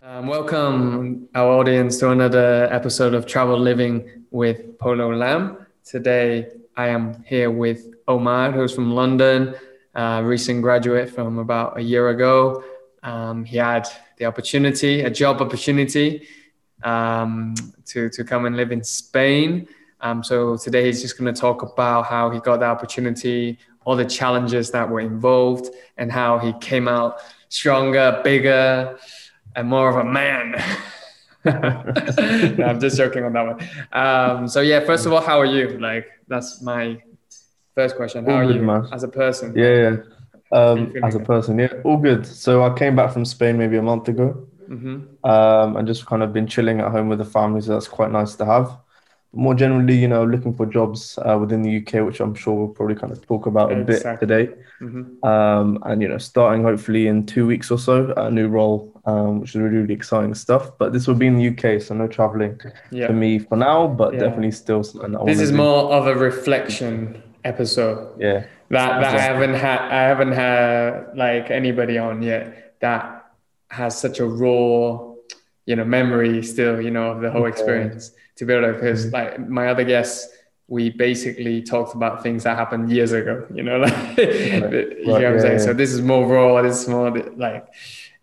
Um, welcome, our audience, to another episode of Travel Living with Polo Lam. Today, I am here with Omar, who's from London, a recent graduate from about a year ago. Um, he had the opportunity, a job opportunity, um, to, to come and live in Spain. Um, so today he's just going to talk about how he got the opportunity, all the challenges that were involved, and how he came out stronger, bigger, and more of a man. no, I'm just joking on that one. Um, so yeah, first of all, how are you? Like that's my first question. How all are good, you man. as a person? Yeah, yeah. Um, as a person, yeah, all good. So I came back from Spain maybe a month ago, mm-hmm. um, and just kind of been chilling at home with the family. So that's quite nice to have more generally, you know, looking for jobs uh, within the UK, which I'm sure we'll probably kind of talk about a exactly. bit today. Mm-hmm. Um, and, you know, starting hopefully in two weeks or so, a new role, um, which is really, really exciting stuff. But this will be in the UK, so no traveling yeah. for me for now, but yeah. definitely still This is do. more of a reflection episode. Yeah. That, that I haven't had, I haven't had like anybody on yet that has such a raw, you know, memory still, you know, of the whole okay. experience to be able to because mm-hmm. like my other guests we basically talked about things that happened years ago you know like right. you right. know what i'm yeah, saying yeah. so this is more raw this is more like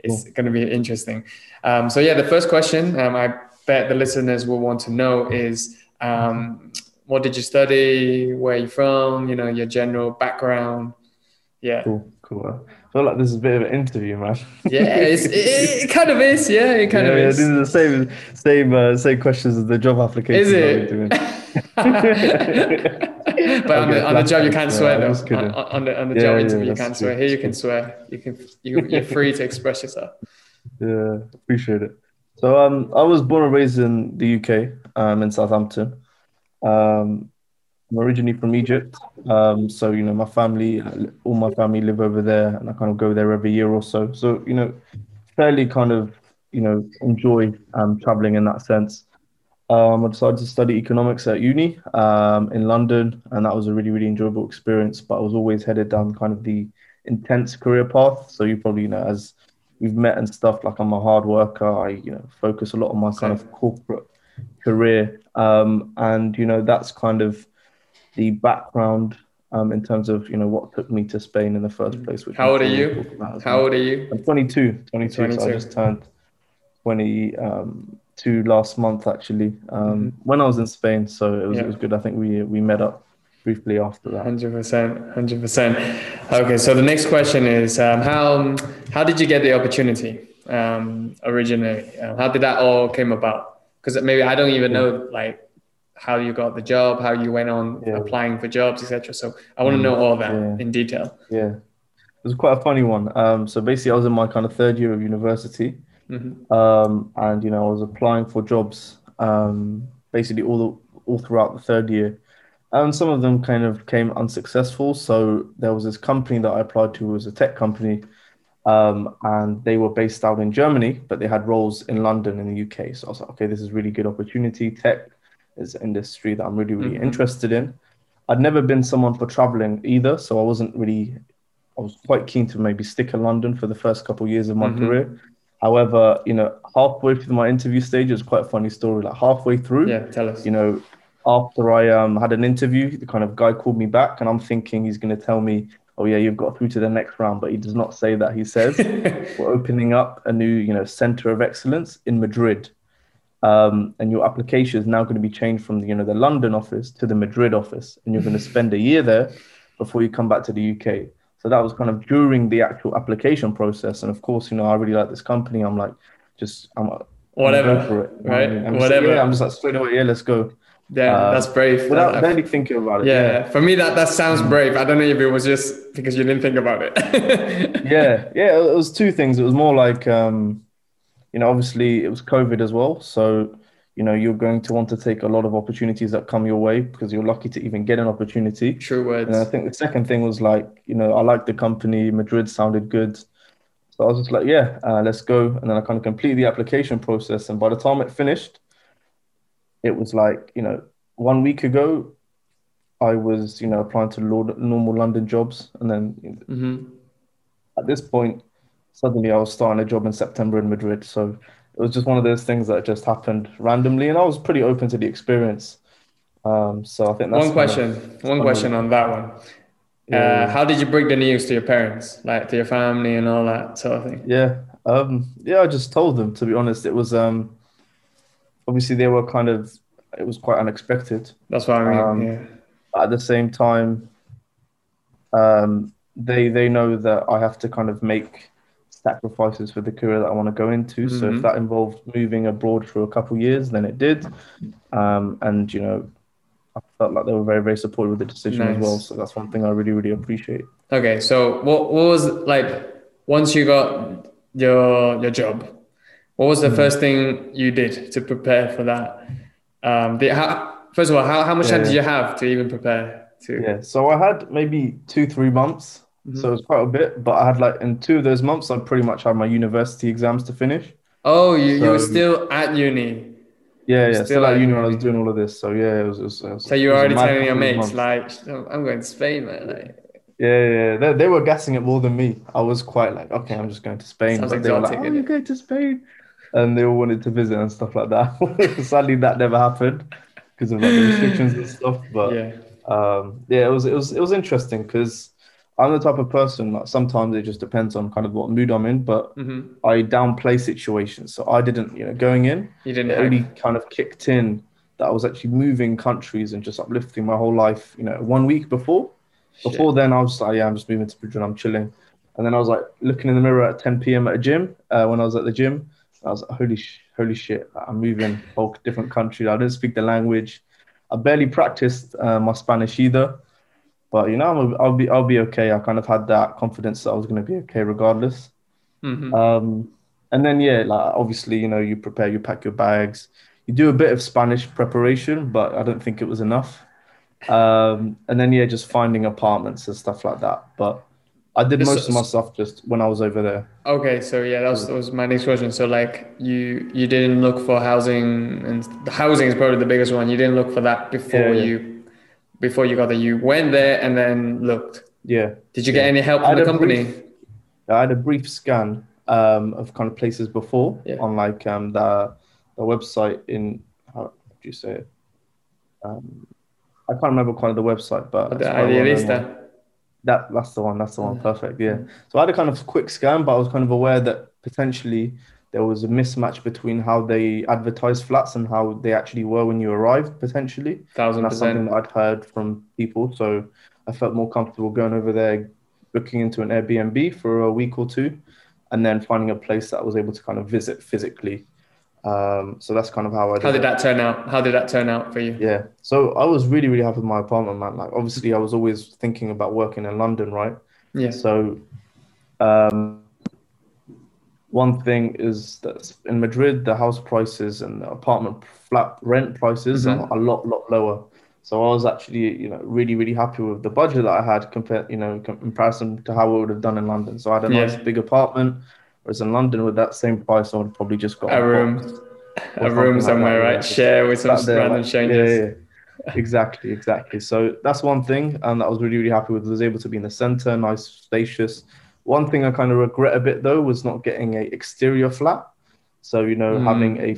it's cool. going to be interesting um, so yeah the first question um, i bet the listeners will want to know is um, what did you study where are you from you know your general background yeah cool cool I feel like this is a bit of an interview, man. Yeah, it, it, kind of is. Yeah, it kind yeah, of yeah, is. These are the same same uh, same questions as the job application. Is it? but on the, on the job you can't swear though. On, on, the on the yeah, job interview you can't swear. Here you can swear. You can you, you're free to express yourself. Yeah, appreciate it. So um, I was born and raised in the UK, um, in Southampton. Um, I'm originally from Egypt. Um, so, you know, my family, all my family live over there and I kind of go there every year or so. So, you know, fairly kind of, you know, enjoy um, traveling in that sense. Um, I decided to study economics at uni um, in London, and that was a really, really enjoyable experience. But I was always headed down kind of the intense career path. So you probably you know as we've met and stuff. Like I'm a hard worker. I you know focus a lot on my kind of corporate career, um, and you know that's kind of the background um, in terms of you know what took me to Spain in the first place. Which How old are you? How old are you? I'm 22. 22. 22. So I just turned 22 um, last month actually. Um, mm-hmm. When I was in Spain, so it was, yeah. it was good. I think we we met up briefly after that. Hundred percent, hundred percent. Okay, so the next question is um, how how did you get the opportunity um, originally? Uh, how did that all came about? Because maybe I don't even know like how you got the job, how you went on yeah. applying for jobs, etc. So I want to know all that yeah. in detail. Yeah, it was quite a funny one. Um, so basically, I was in my kind of third year of university, mm-hmm. um, and you know, I was applying for jobs um, basically all the, all throughout the third year. And some of them kind of came unsuccessful. So there was this company that I applied to, it was a tech company, um, and they were based out in Germany, but they had roles in London in the UK. So I was like, okay, this is really good opportunity. Tech is an industry that I'm really, really mm-hmm. interested in. I'd never been someone for traveling either, so I wasn't really. I was quite keen to maybe stick in London for the first couple of years of my mm-hmm. career. However, you know, halfway through my interview stage, it was quite a funny story. Like halfway through, yeah, tell us. You know, after I um had an interview, the kind of guy called me back, and I'm thinking he's going to tell me, "Oh yeah, you've got through to the next round," but he does not say that. He says, "We're opening up a new, you know, center of excellence in Madrid." Um, and your application is now going to be changed from the, you know the London office to the Madrid office, and you're going to spend a year there before you come back to the UK. So that was kind of during the actual application process, and of course, you know, I really like this company. I'm like, just I'm whatever I'm for it, right? I'm whatever. Just, yeah, I'm just like straight away, yeah, let's go. Yeah, uh, that's brave. Without barely thinking about it. Yeah, yeah, for me that that sounds mm. brave. I don't know if it was just because you didn't think about it. yeah, yeah, it was two things. It was more like. um you know, obviously it was COVID as well. So, you know, you're going to want to take a lot of opportunities that come your way because you're lucky to even get an opportunity. True words. And I think the second thing was like, you know, I liked the company. Madrid sounded good. So I was just like, yeah, uh, let's go. And then I kind of completed the application process. And by the time it finished, it was like, you know, one week ago, I was, you know, applying to normal London jobs. And then mm-hmm. at this point, suddenly I was starting a job in September in Madrid. So it was just one of those things that just happened randomly, and I was pretty open to the experience. Um, so I think that's one question. Of, one question on that one. Yeah. Uh, how did you break the news to your parents, like to your family and all that sort of thing? Yeah, um, yeah, I just told them. To be honest, it was um, obviously they were kind of. It was quite unexpected. That's what I mean. Um, yeah. At the same time, um, they they know that I have to kind of make sacrifices for the career that I want to go into. Mm-hmm. So if mm-hmm. that involved moving abroad for a couple years, then it did. Um, and you know, I felt like they were very very supportive of the decision nice. as well. So that's one thing I really really appreciate. Okay, so what what was like once you got your your job? What was the mm-hmm. first thing you did to prepare for that? Um, the, how, first of all, how, how much yeah. time did you have to even prepare? To yeah, so I had maybe two three months Mm-hmm. So it was quite a bit, but I had like in two of those months, I pretty much had my university exams to finish. Oh, you, so, you were still at uni. Yeah, yeah, still, still at uni when I was doing all of this. So yeah, it was. It was, it was so you were already telling your mates like, "I'm going to Spain, man." Like, yeah, yeah, they, they were guessing it more than me. I was quite like, "Okay, I'm just going to Spain," Sounds but they were like, "Oh, you're going to Spain," and they all wanted to visit and stuff like that. Sadly, that never happened because of like the restrictions and stuff. But yeah, um, yeah, it was it was it was interesting because I'm the type of person that sometimes it just depends on kind of what mood I'm in, but mm-hmm. I downplay situations. So I didn't, you know, going in, you didn't it only kind of kicked in that I was actually moving countries and just uplifting my whole life, you know, one week before. Shit. Before then, I was like, yeah, I'm just moving to Madrid, I'm chilling. And then I was like looking in the mirror at 10 p.m. at a gym uh, when I was at the gym. I was like, holy, sh- holy shit, I'm moving whole different country. I didn't speak the language. I barely practiced uh, my Spanish either. But you know, I'll be I'll be okay. I kind of had that confidence that I was going to be okay regardless. Mm-hmm. Um, and then yeah, like obviously, you know, you prepare, you pack your bags, you do a bit of Spanish preparation, but I don't think it was enough. Um, and then yeah, just finding apartments and stuff like that. But I did most of my stuff just when I was over there. Okay, so yeah, that was, that was my next question. So like you you didn't look for housing, and the housing is probably the biggest one. You didn't look for that before yeah, yeah. you before you got there? You went there and then looked. Yeah. Did you yeah. get any help from the company? Brief, I had a brief scan um, of kind of places before yeah. on like um, the the website in how do you say it? Um, I can't remember quite of the website, but the Idealista. That that's the one. That's the one. Perfect. Yeah. So I had a kind of quick scan, but I was kind of aware that potentially there was a mismatch between how they advertised flats and how they actually were when you arrived potentially. Thousand that's percent. something that I'd heard from people, so I felt more comfortable going over there, booking into an Airbnb for a week or two, and then finding a place that I was able to kind of visit physically. Um, so that's kind of how I. Did how did that turn out? How did that turn out for you? Yeah, so I was really really happy with my apartment, man. Like obviously I was always thinking about working in London, right? Yeah. So. Um, one thing is that in Madrid, the house prices and the apartment flat rent prices mm-hmm. are a lot, lot lower. So I was actually, you know, really, really happy with the budget that I had compared, you know, in comparison to how I would have done in London. So I had a yeah. nice big apartment, whereas in London with that same price, I would probably just got a, room, a room somewhere, like right? Share with some there, random like, strangers. Yeah, yeah, exactly, exactly. So that's one thing, and that I was really, really happy with. I was able to be in the center, nice, spacious one thing I kind of regret a bit though was not getting a exterior flat. So you know, mm. having a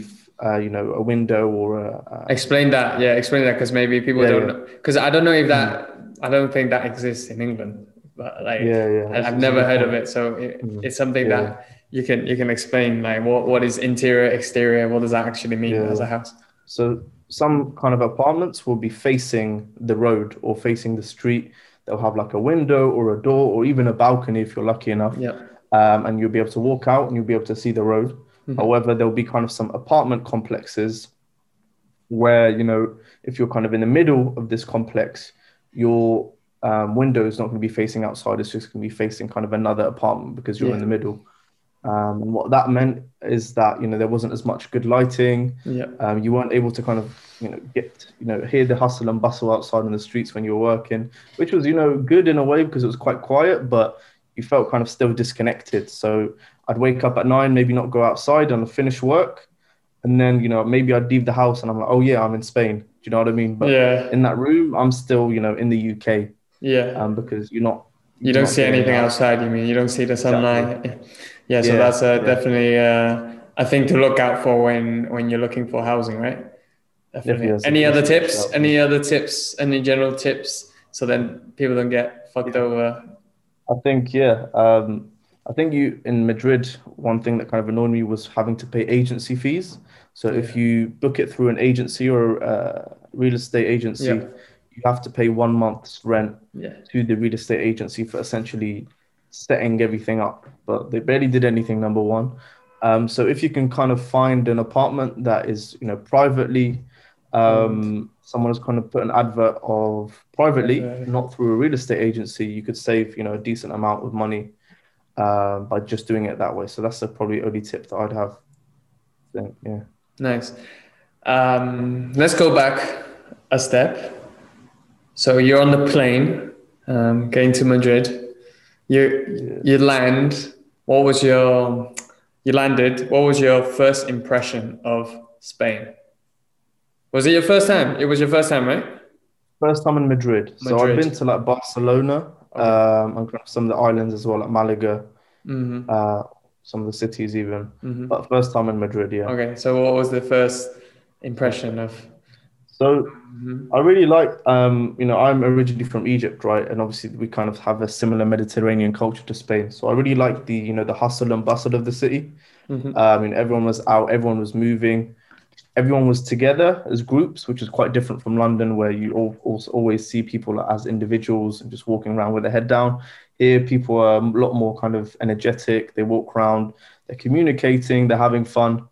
uh, you know a window or a, uh, explain that. Yeah, explain that because maybe people yeah, don't know. Because I don't know if that mm. I don't think that exists in England. But like, yeah, yeah, I, have never heard point. of it. So it, mm. it's something yeah. that you can you can explain like what what is interior, exterior. What does that actually mean as a house? So some kind of apartments will be facing the road or facing the street they'll have like a window or a door or even a balcony if you're lucky enough. Yeah. Um, and you'll be able to walk out and you'll be able to see the road. Mm-hmm. However, there'll be kind of some apartment complexes where, you know, if you're kind of in the middle of this complex, your um, window is not going to be facing outside. It's just going to be facing kind of another apartment because you're yeah. in the middle. Um, and what that meant is that you know there wasn't as much good lighting. Yeah. Um, you weren't able to kind of you know get you know hear the hustle and bustle outside in the streets when you were working, which was you know good in a way because it was quite quiet, but you felt kind of still disconnected. So I'd wake up at nine, maybe not go outside and finish work, and then you know maybe I'd leave the house and I'm like, oh yeah, I'm in Spain. Do you know what I mean? But yeah. in that room, I'm still you know in the UK. Yeah. Um, because you're not. You don't see anything out. outside. You mean you don't see the sunlight. Exactly. Yeah, so yeah, that's uh, yeah. definitely uh, a thing to look out for when when you're looking for housing, right? Definitely. Definitely. Any other tips? Any other tips? Any general tips so then people don't get fucked over? I think yeah. Um, I think you in Madrid. One thing that kind of annoyed me was having to pay agency fees. So if you book it through an agency or a real estate agency, Yeah. You have to pay one month's rent Yeah. to the real estate agency for essentially setting everything up. But they barely did anything. Number one. Um, so if you can kind of find an apartment that is, you know, privately, um, someone has kind of put an advert of privately, not through a real estate agency, you could save, you know, a decent amount of money uh, by just doing it that way. So that's the probably only tip that I'd have. Yeah. Nice. Um, let's go back a step. So you're on the plane, um, going to Madrid. You you land. What was your you landed? What was your first impression of Spain? Was it your first time? It was your first time, right? First time in Madrid. So I've been to like Barcelona, um, and some of the islands as well, like Malaga, Mm-hmm. uh, some of the cities even. Mm-hmm. But first time in Madrid, yeah. Okay. So what was the first impression of? So Mhm. I really like, um, you know, I'm originally from Egypt, right? And obviously we kind of have a similar Mediterranean culture to Spain. So I really like the, you know, the hustle and bustle of the city. Mhm. Uh, I mean, everyone was out, everyone was moving, everyone was together as groups, which is quite different from London, where you all, also always see people as individuals and just walking around with their head down. Here, people are a lot more kind of energetic. They walk around, they're communicating, they're having fun.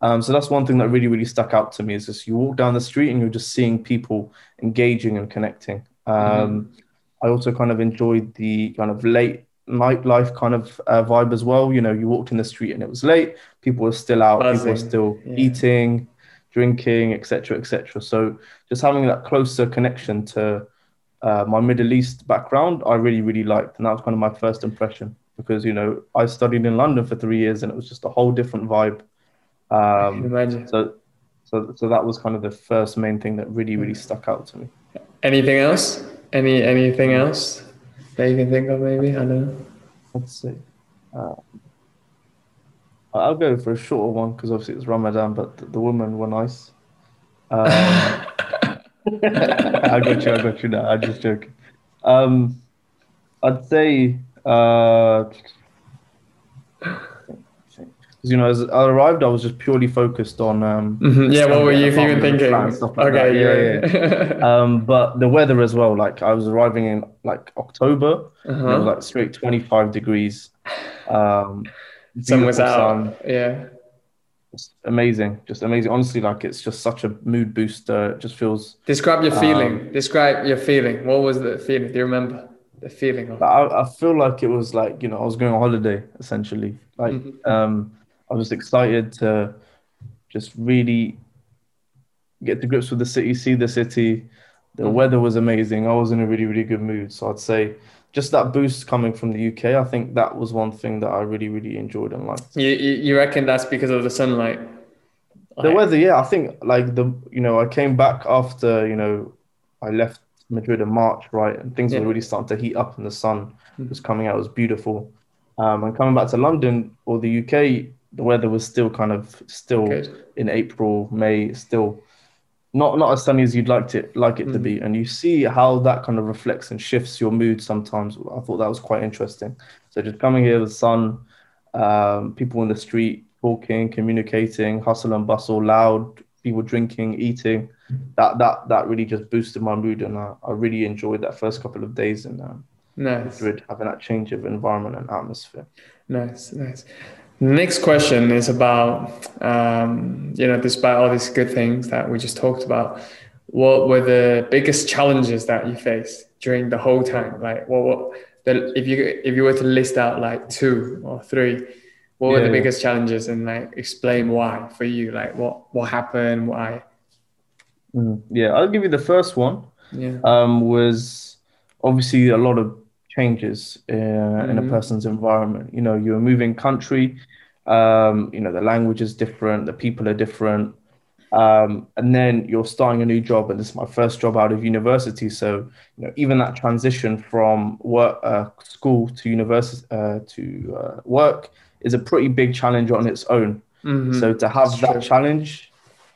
Um, so that's one thing that really, really stuck out to me is just you walk down the street and you're just seeing people engaging and connecting. Um, I also kind of enjoyed the kind of late nightlife kind of uh, vibe as well. You know, you walked in the street and it was late, people were still out, people were still Yeah. eating, drinking, etc., etc. So just having that closer connection to uh, my Middle East background, I really, really liked, and that was kind of my first impression because you know I studied in London for three years and it was just a whole different vibe. Um, imagine. so, so, so that was kind of the first main thing that really, really stuck out to me. Anything else? Any anything else that you can think of? Maybe I don't know. Let's see. Uh, I'll go for a shorter one because obviously it's Ramadan, but the, the women were nice. Um, I got you. I got you. Now I'm just joking. Um, I'd say, uh, 'cause, you know, as I arrived, I was just purely focused on um, Mhm. Yeah, what were you even thinking? flat and stuff like that. okay, Yeah, yeah. um, but the weather as well. Like I was arriving in like October, and it was uh-huh. like straight 25 degrees. Um, Sun was out. sun. Yeah. It's amazing, just amazing. Honestly, like it's just such a mood booster. It just feels. Describe your Um, feeling. Describe your feeling. What was the feeling? Do you remember the feeling of? I, I feel like it was like you know I was going on holiday essentially. Like Mhm. um, I was excited to just really get to grips with the city, see the city. The Mhm. weather was amazing. I was in a really really good mood. So I'd say just that boost coming from the UK. I think that was one thing that I really really enjoyed and liked. You, you reckon that's because of the sunlight? The weather, yeah, I think like the you know I came back after you know I left Madrid in March, right, and things Yeah. were really starting to heat up, and the sun Mhm. was coming out. It was beautiful. Um, and coming back to London or the UK, the weather was still kind of still Good. in April, May, still not not as sunny as you'd like it like it to be. And you see how that kind of reflects and shifts your mood sometimes. I thought that was quite interesting. So just coming here, the sun, um, people in the street talking, communicating, hustle and bustle, loud, people drinking, eating. That that that really just boosted my mood, and I, I really enjoyed that first couple of days in um, Nice. Madrid, having that change of environment and atmosphere. Nice, nice. Next question is about, um, you know, despite all these good things that we just talked about, what were the biggest challenges that you faced during the whole time? Like, what, what the, if you if you were to list out like two or three, what were the biggest challenges and like explain why for you? Like, what what happened? Why? Mm, Yeah, I'll give you the first one. Yeah. um, was obviously a lot of changes uh, in a Mhm. person's environment. You know, you're a moving country, um, you know, the language is different, the people are different. Um, and then you're starting a new job, and this is my first job out of university. So, you know, even that transition from work, uh, school to university, uh, to uh, work is a pretty big challenge on its own. Mhm. So to have That's that true. challenge,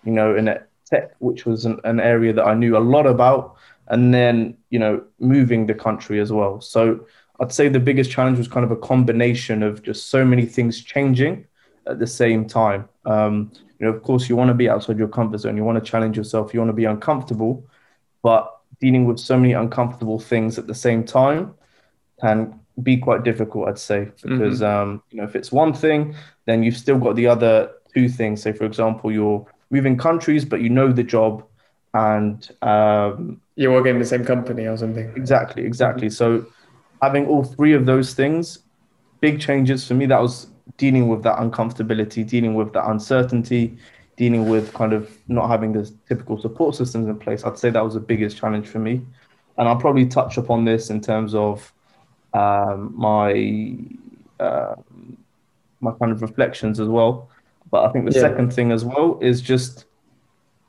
you know, in a tech, which was an, an area that I knew a lot about, and then you know, moving the country as well. So I'd say the biggest challenge was kind of a combination of just so many things changing at the same time. Um, you know, of course, you want to be outside your comfort zone. You want to challenge yourself. You want to be uncomfortable, but dealing with so many uncomfortable things at the same time can be quite difficult, I'd say, because um, you know, if it's one thing, then you've still got the other two things. Say, for example, you're moving countries, but you know the job, and um, You work in the same company or something. exactly, exactly. So having all three of those things, big changes for me. That was dealing with that uncomfortability, dealing with that uncertainty, dealing with kind of not having the typical support systems in place. I'd say that was the biggest challenge for me, and I'll probably touch upon this in terms of um, my uh, my kind of reflections as well. But I think the Yeah. second thing as well is just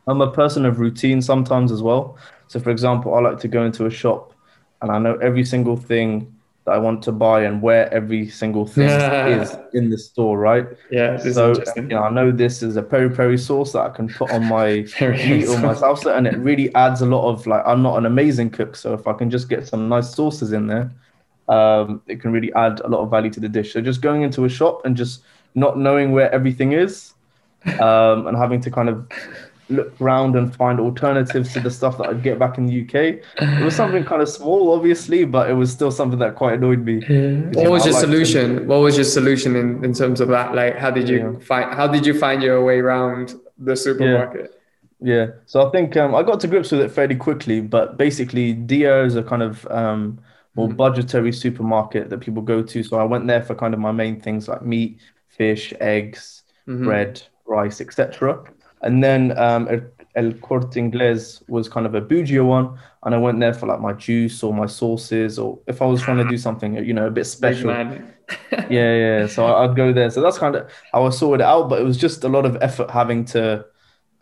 I'm a person of routine sometimes as well. So, for example, I like to go into a shop and I know every single thing that I want to buy and where every single thing is in the store, right? Yeah, so, you know, I know this is a peri peri sauce that I can put on my meat or my salsa, and it really adds a lot of like. I'm not an amazing cook, so if I can just get some nice sauces in there, um, it can really add a lot of value to the dish. So just going into a shop and just not knowing where everything is, um, and having to kind of look around and find alternatives to the stuff that I'd get back in the UK. It was something kind of small, obviously, but it was still something that quite annoyed me. What was I your like to- solution? What was your solution in, in terms of that? Like, how did you Yeah. find? How did you find your way around the supermarket? Yeah, so I think um, I got to grips with it fairly quickly, but basically, Dia is a kind of um, more Mhm. budgetary supermarket that people go to. So I went there for kind of my main things like meat, fish, eggs, Mhm. bread, rice, etc. And then um, El, Corte Inglés was kind of a bougier one, and I went there for like my juice or my sauces, or if I was trying to do something, you know, a bit special. Yeah, yeah. So I'd go there. So that's kind of how I sorted it out. But it was just a lot of effort having to,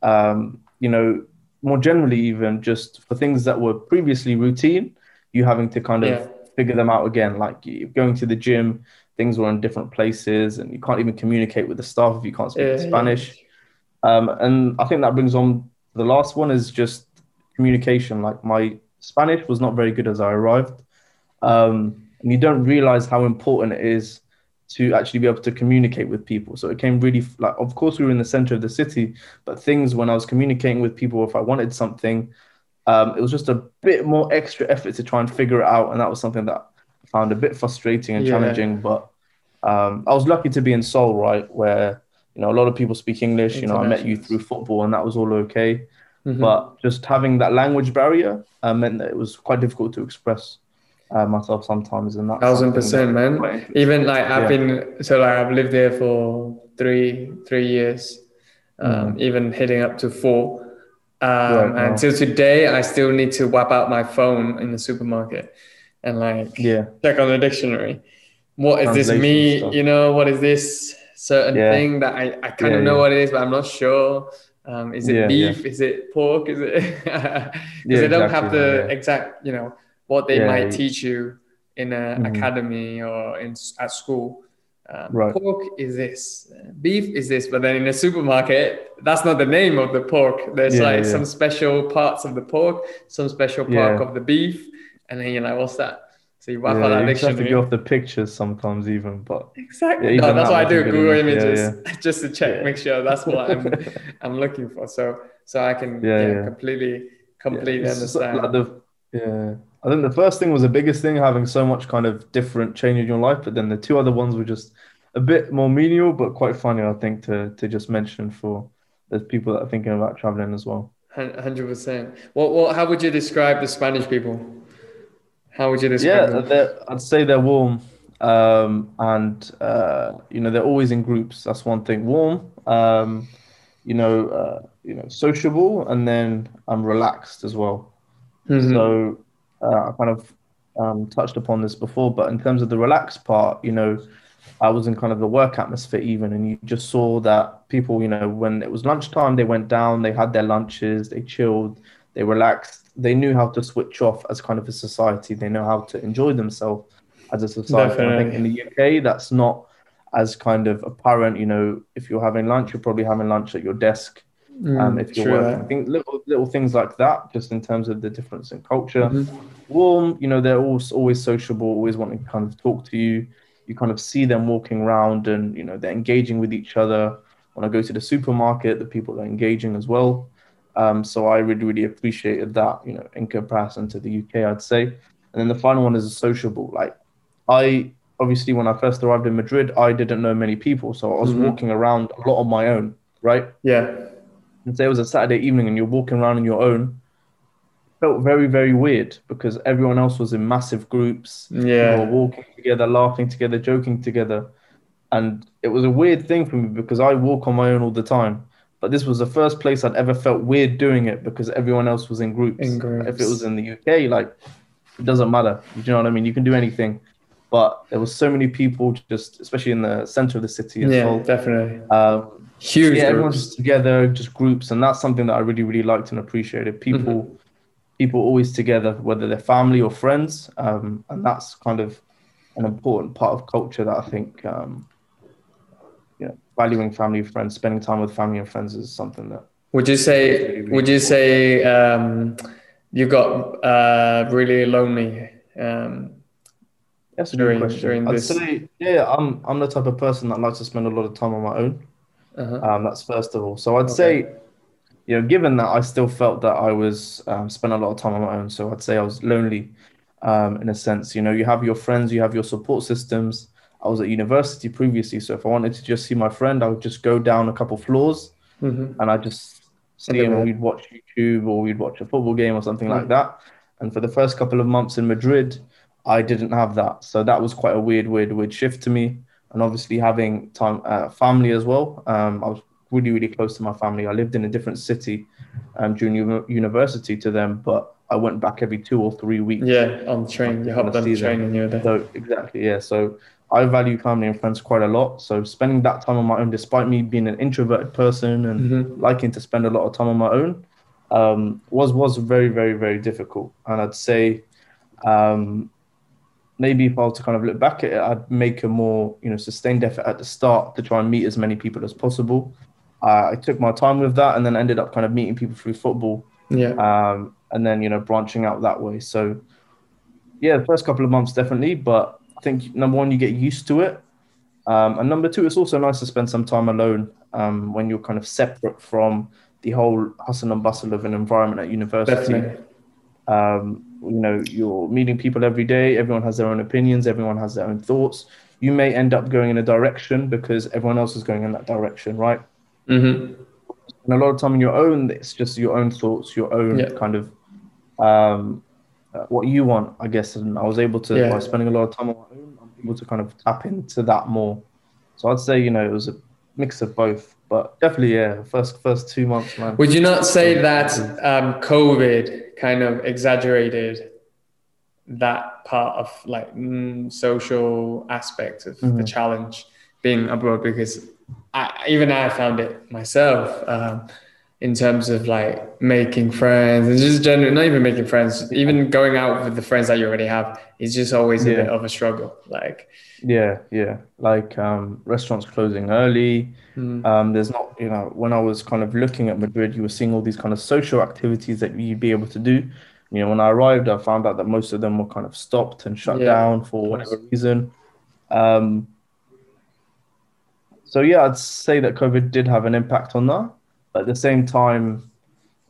um, you know, more generally, even just for things that were previously routine, you having to kind of Yeah. figure them out again. Like going to the gym, things were in different places, and you can't even communicate with the staff if you can't speak Yeah, Spanish. Um, and I think that brings on the last one is just communication. Like my Spanish was not very good as I arrived. Um, and you don't realize how important it is to actually be able to communicate with people. So it came really like, of course, we were in the center of the city, but things when I was communicating with people, if I wanted something, um, it was just a bit more extra effort to try and figure it out. And that was something that I found a bit frustrating and Yeah. challenging. But um, I was lucky to be in Sol, right, where you know a lot of people speak English. You know, I met you through football, and that was all okay. Mhm. But just having that language barrier uh, meant that it was quite difficult to express uh, myself sometimes. And that Thousand percent, man. Even like I've Yeah. been so like I've lived there for three three years, um, even heading up to four. Um. Right, wow. Until today, I still need to wipe out my phone in the supermarket and like Yeah, check on the dictionary. What is this me? stuff. You know, what is this certain Yeah. thing that I, I kind Yeah, of know what it is, but I'm not sure. Um, is it beef? Is it pork? Is it? Because they don't have the exact, you know, what they might teach you in an Mhm. academy or in at school. Um, Right. Pork is this, beef is this, but then in a supermarket, that's not the name of the pork. There's Yeah, like yeah. some special parts of the pork, some special part Yeah. of the beef, and then you're like, what's that? So you yeah, that you have to go off the pictures sometimes, even. But Exactly. Yeah, no, that's that why I do Google enough. Yeah, images just to check, Yeah. make sure that's what I'm I'm looking for. So so I can Yeah, yeah, yeah. completely completely Yeah, understand. like the- yeah, I think the first thing was the biggest thing, having so much kind of different change in your life. But then the two other ones were just a bit more menial, but quite funny, I think, to to just mention for the people that are thinking about traveling as well. Hundred percent. What what? How would you describe the Spanish people? How would you Yeah, them? I'd say they're warm, um, and uh, you know they're always in groups. That's one thing. Warm, um, you know, uh, you know, sociable, and then I'm relaxed as well. Mhm. So uh, I kind of um, touched upon this before, but in terms of the relaxed part, you know, I was in kind of the work atmosphere even, and you just saw that people, you know, when it was lunchtime, they went down, they had their lunches, they chilled, they relaxed, they knew how to switch off as kind of a society, they know how to enjoy themselves as a society. I think in the UK, that's not as kind of apparent. You know, if you're having lunch, you're probably having lunch at your desk. Mm, Um, if you're working, that. I think little little things like that, just in terms of the difference in culture. Mhm. Warm, you know, they're always always sociable, always wanting to kind of talk to you. You kind of see them walking around, and you know they're engaging with each other. When I go to the supermarket, the people are engaging as well. Um, so I really really appreciated that, you know, in comparison to the UK, I'd say. And then the final one is sociable. Like I obviously when I first arrived in Madrid, I didn't know many people, so I was Mhm. walking around a lot on my own, right? Yeah. and say it was a Saturday evening and you're walking around on your own, felt very, very weird because everyone else was in massive groups. Yeah. People were walking together, laughing together, joking together. And it was a weird thing for me because I walk on my own all the time. But this was the first place I'd ever felt weird doing it because everyone else was in groups. In If it was in the UK, like it doesn't matter. You know what I mean? You can do anything. But there was so many people just especially in the center of the city as Yeah, well. definitely. Um, Huge yeah, everyone's just together, just groups, and that's something that I really, really liked and appreciated. People, people always together, whether they're family or friends, um, and that's kind of an important part of culture that I think, um, you know, valuing family, friends, spending time with family and friends is something that. Would you say? Would you say um, you got uh, really lonely? Um, That's a During- good question. during I'd this- say, yeah, I'm I'm the type of person that likes to spend a lot of time on my own. uh-huh. Um, that's first of all. So I'd Okay. say, you know, given that I still felt that I was um, spent a lot of time on my own, so I'd say I was lonely, um, in a sense. You know, you have your friends, you have your support systems. I was at university previously, so if I wanted to just see my friend, I would just go down a couple floors Mhm. and I just see him, and we'd watch YouTube or we'd watch a football game or something like Mm. that. And for the first couple of months in Madrid, I didn't have that, so that was quite a weird, weird, weird shift to me. And obviously having time, uh, family as well. Um, I was really, really close to my family. I lived in a different city um, during uni- university to them, but I went back every two or three weeks. Yeah, on the train. You hopped on the train and you were there. So exactly, yeah. So I value family and friends quite a lot. So spending that time on my own, despite me being an introverted person and Mhm. liking to spend a lot of time on my own, um, was was very, very, very difficult. And I'd say, um, maybe if I were to kind of look back at it, I'd make a more you know sustained effort at the start to try and meet as many people as possible. Uh, I took my time with that, and then ended up kind of meeting people through football Yeah. um, and then you know branching out that way. So yeah, the first couple of months definitely, but I think number one you get used to it, um, and number two it's also nice to spend some time alone um, when you're kind of separate from the whole hustle and bustle of an environment at university. Um, you know, you're meeting people every day. Everyone has their own opinions. Everyone has their own thoughts. You may end up going in a direction because everyone else is going in that direction, right? hmm and a lot of time on your own it's just your own thoughts your own Yeah. kind of um uh, what you want i guess and i was able to Yeah. by spending a lot of time on my own i'm able to kind of tap into that more so i'd say you know it was a mix of both but definitely yeah first first two months man Would you not say that um, COVID kind of exaggerated that part of like mm, social aspect of the Mhm. challenge being abroad? Because I, even I found it myself um, in terms of like making friends and just generally not even making friends, even going out with the friends that you already have is just always a Yeah. bit of a struggle. Like, yeah yeah. Like um restaurants closing early. Mm, um there's not you know when i was kind of looking at madrid you were seeing all these kind of social activities that you'd be able to do. You know when i arrived i found out that most of them were kind of stopped and shut Yeah. down for whatever reason. Um so yeah i'd say that covid did have an impact on that but at the same time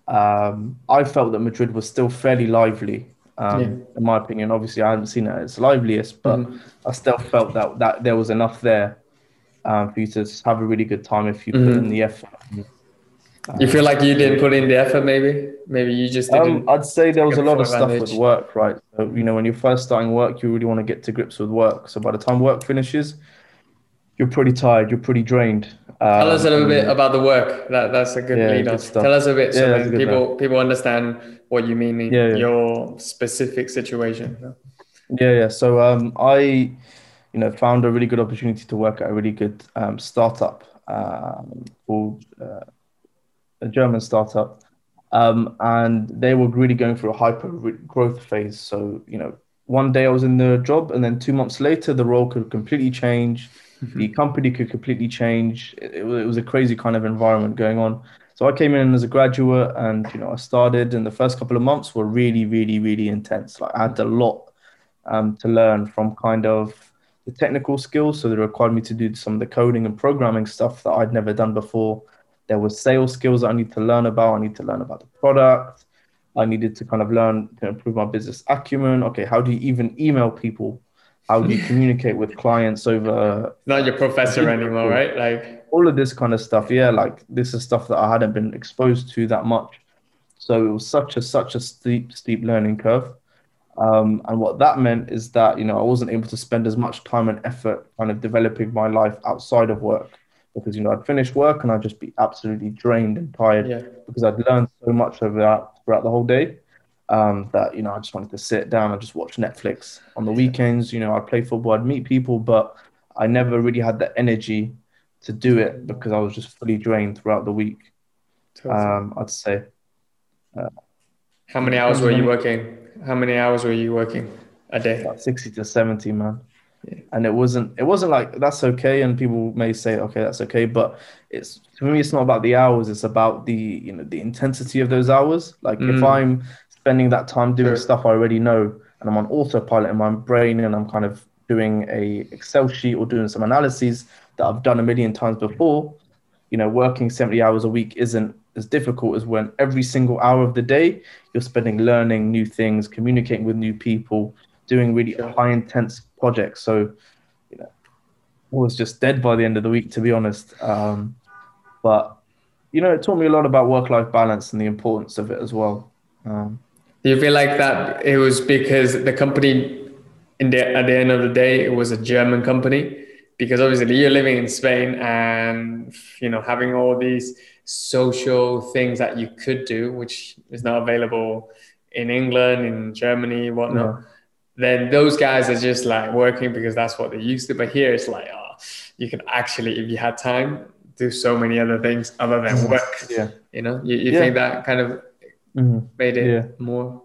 um i felt that madrid was still fairly lively um Yeah. in my opinion obviously i haven't seen it at its liveliest but Mhm. I still felt that that there was enough there um, for you to have a really good time if you put Mhm. in the effort. you feel like you didn't put in the effort, maybe? Maybe you just didn't. Um, I'd say there was a lot of stuff with work, right? So you know, when you're first starting work, you really want to get to grips with work. So by the time work finishes, you're pretty tired, you're pretty drained. Tell us a Um, little bit about the work. That that's a good Yeah, lead good. Tell us a bit so Yeah, that's that a good people people understand what you mean in Yeah, yeah. your specific situation. Yeah, yeah. So um, I, you know, found a really good opportunity to work at a really good um, startup um, called uh, a German startup, um, and they were really going through a hyper growth phase. So you know, one day I was in the job, and then two months later, the role could completely change. The company could completely change. It, it, was a crazy kind of environment going on. So I came in as a graduate, and you know I started, and the first couple of months were really, really, really intense. Like I had a lot um, to learn from kind of the technical skills. So they required me to do some of the coding and programming stuff that I'd never done before. There was sales skills that I need to learn about. I need to learn about the product. I needed to kind of learn to improve my business acumen. Okay, how do you even email people? How do you communicate with clients over? Not your professor anymore, right? Like all of this kind of stuff. Yeah, like this is stuff that I hadn't been exposed to that much. So it was such a such a steep steep learning curve. Um, and what that meant is that you know I wasn't able to spend as much time and effort kind of developing my life outside of work because you know I'd finish work and I'd just be absolutely drained and tired yeah. because I'd learned so much over that throughout the whole day um, that you know I just wanted to sit down and just watch Netflix on the weekends. You know I'd play football, I'd meet people, but I never really had the energy to do it because I was just fully drained throughout the week. Um, I'd say. Uh, How many hours were you working? How many hours were you working a day? About sixty to seventy, man. Yeah. And it wasn't it wasn't like that's okay, and people may say okay that's okay, but it's for me it's not about the hours, it's about the you know the intensity of those hours. Like mm. if I'm spending that time doing stuff I already know, and I'm on autopilot in my brain, and I'm kind of doing a Excel sheet or doing some analyses that I've done a million times before, you know, working 70 hours a week isn't as difficult as when every single hour of the day you're spending learning new things, communicating with new people, doing really high intense projects. So, you know, I was just dead by the end of the week, to be honest. Um, but you know, it taught me a lot about work life balance and the importance of it as well. Um, Do you feel like that it was because the company, in the, at the end of the day, it was a German company? Because obviously you're living in Spain and you know having all these social things that you could do, which is not available in England, in Germany, whatnot. Yeah. Then those guys are just like working because that's what they used to. But here it's like, oh, you can actually, if you had time, do so many other things other than work. Yeah. You know, you, you yeah. think that kind of mm-hmm. made it yeah. more.